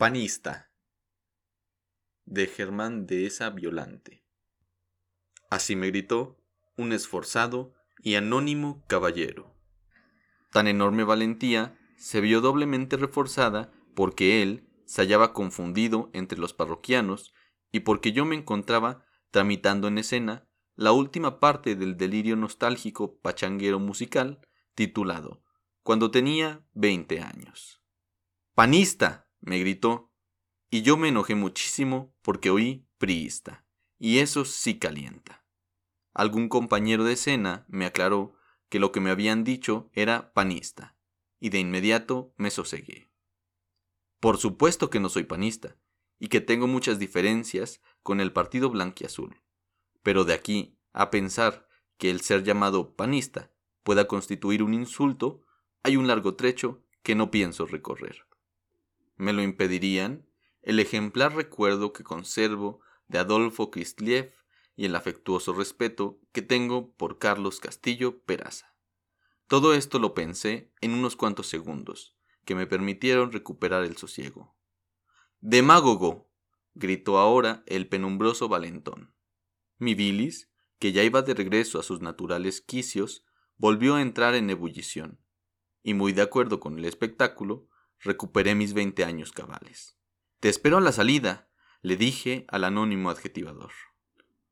Panista de Germán de esa Violante. Así me gritó un esforzado y anónimo caballero. Tan enorme valentía se vio doblemente reforzada porque él se hallaba confundido entre los parroquianos y porque yo me encontraba tramitando en escena la última parte del delirio nostálgico pachanguero musical titulado Cuando tenía veinte años. Panista, me gritó, y yo me enojé muchísimo porque oí priista, y eso sí calienta. Algún compañero de escena me aclaró que lo que me habían dicho era panista, y de inmediato me sosegué. Por supuesto que no soy panista, y que tengo muchas diferencias con el partido blanquiazul, pero de aquí a pensar que el ser llamado panista pueda constituir un insulto, hay un largo trecho que no pienso recorrer me lo impedirían el ejemplar recuerdo que conservo de Adolfo Kristliev y el afectuoso respeto que tengo por Carlos Castillo Peraza. Todo esto lo pensé en unos cuantos segundos, que me permitieron recuperar el sosiego. ¡Demágogo! gritó ahora el penumbroso valentón. Mi bilis, que ya iba de regreso a sus naturales quicios, volvió a entrar en ebullición, y muy de acuerdo con el espectáculo, recuperé mis veinte años cabales. Te espero a la salida, le dije al anónimo adjetivador.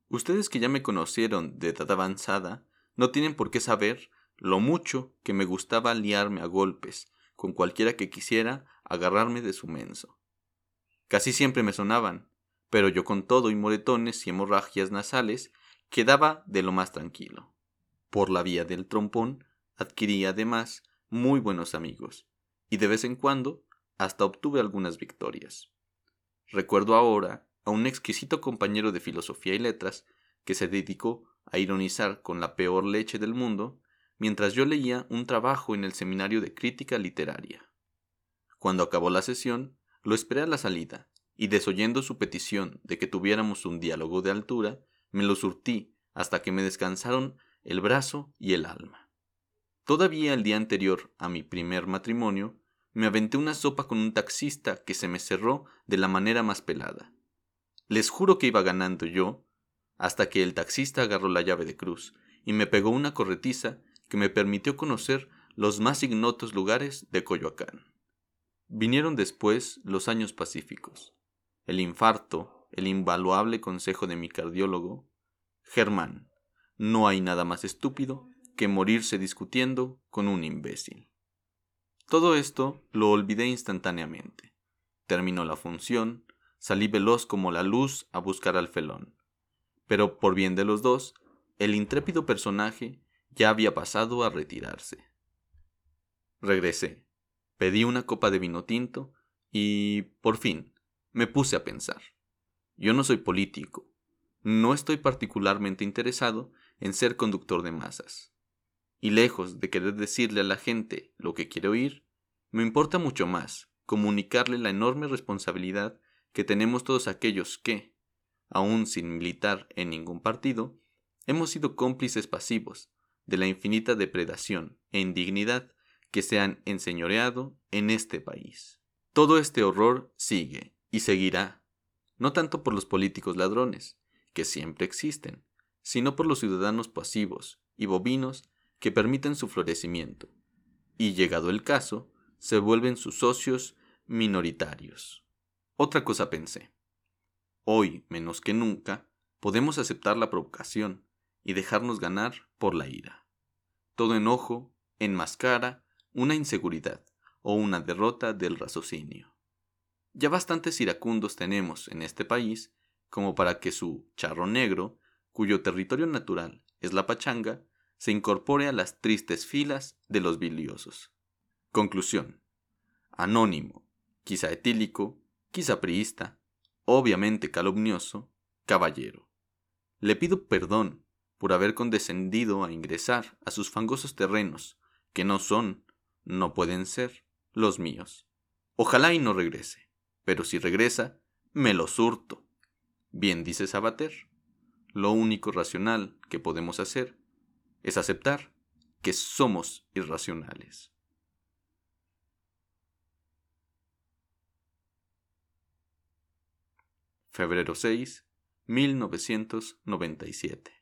Ustedes que ya me conocieron de edad avanzada, no tienen por qué saber lo mucho que me gustaba liarme a golpes con cualquiera que quisiera agarrarme de su menso. Casi siempre me sonaban, pero yo con todo y moretones y hemorragias nasales quedaba de lo más tranquilo. Por la vía del trompón adquirí además muy buenos amigos, y de vez en cuando hasta obtuve algunas victorias. Recuerdo ahora a un exquisito compañero de filosofía y letras que se dedicó a ironizar con la peor leche del mundo mientras yo leía un trabajo en el seminario de crítica literaria. Cuando acabó la sesión, lo esperé a la salida, y desoyendo su petición de que tuviéramos un diálogo de altura, me lo surtí hasta que me descansaron el brazo y el alma. Todavía el día anterior a mi primer matrimonio, me aventé una sopa con un taxista que se me cerró de la manera más pelada. Les juro que iba ganando yo, hasta que el taxista agarró la llave de cruz y me pegó una corretiza que me permitió conocer los más ignotos lugares de Coyoacán. Vinieron después los años pacíficos, el infarto, el invaluable consejo de mi cardiólogo, Germán, no hay nada más estúpido que morirse discutiendo con un imbécil. Todo esto lo olvidé instantáneamente. Terminó la función, salí veloz como la luz a buscar al felón. Pero por bien de los dos, el intrépido personaje ya había pasado a retirarse. Regresé, pedí una copa de vino tinto y, por fin, me puse a pensar. Yo no soy político, no estoy particularmente interesado en ser conductor de masas y lejos de querer decirle a la gente lo que quiere oír, me importa mucho más comunicarle la enorme responsabilidad que tenemos todos aquellos que, aun sin militar en ningún partido, hemos sido cómplices pasivos de la infinita depredación e indignidad que se han enseñoreado en este país. Todo este horror sigue y seguirá, no tanto por los políticos ladrones, que siempre existen, sino por los ciudadanos pasivos y bovinos que permiten su florecimiento, y llegado el caso, se vuelven sus socios minoritarios. Otra cosa pensé. Hoy, menos que nunca, podemos aceptar la provocación y dejarnos ganar por la ira. Todo enojo enmascara una inseguridad o una derrota del raciocinio. Ya bastantes iracundos tenemos en este país como para que su charro negro, cuyo territorio natural es la pachanga, se incorpore a las tristes filas de los biliosos. Conclusión. Anónimo, quizá etílico, quizá priista, obviamente calumnioso, caballero. Le pido perdón por haber condescendido a ingresar a sus fangosos terrenos, que no son, no pueden ser, los míos. Ojalá y no regrese, pero si regresa, me lo surto. Bien dice Sabater, lo único racional que podemos hacer es aceptar que somos irracionales. Febrero 6, 1997.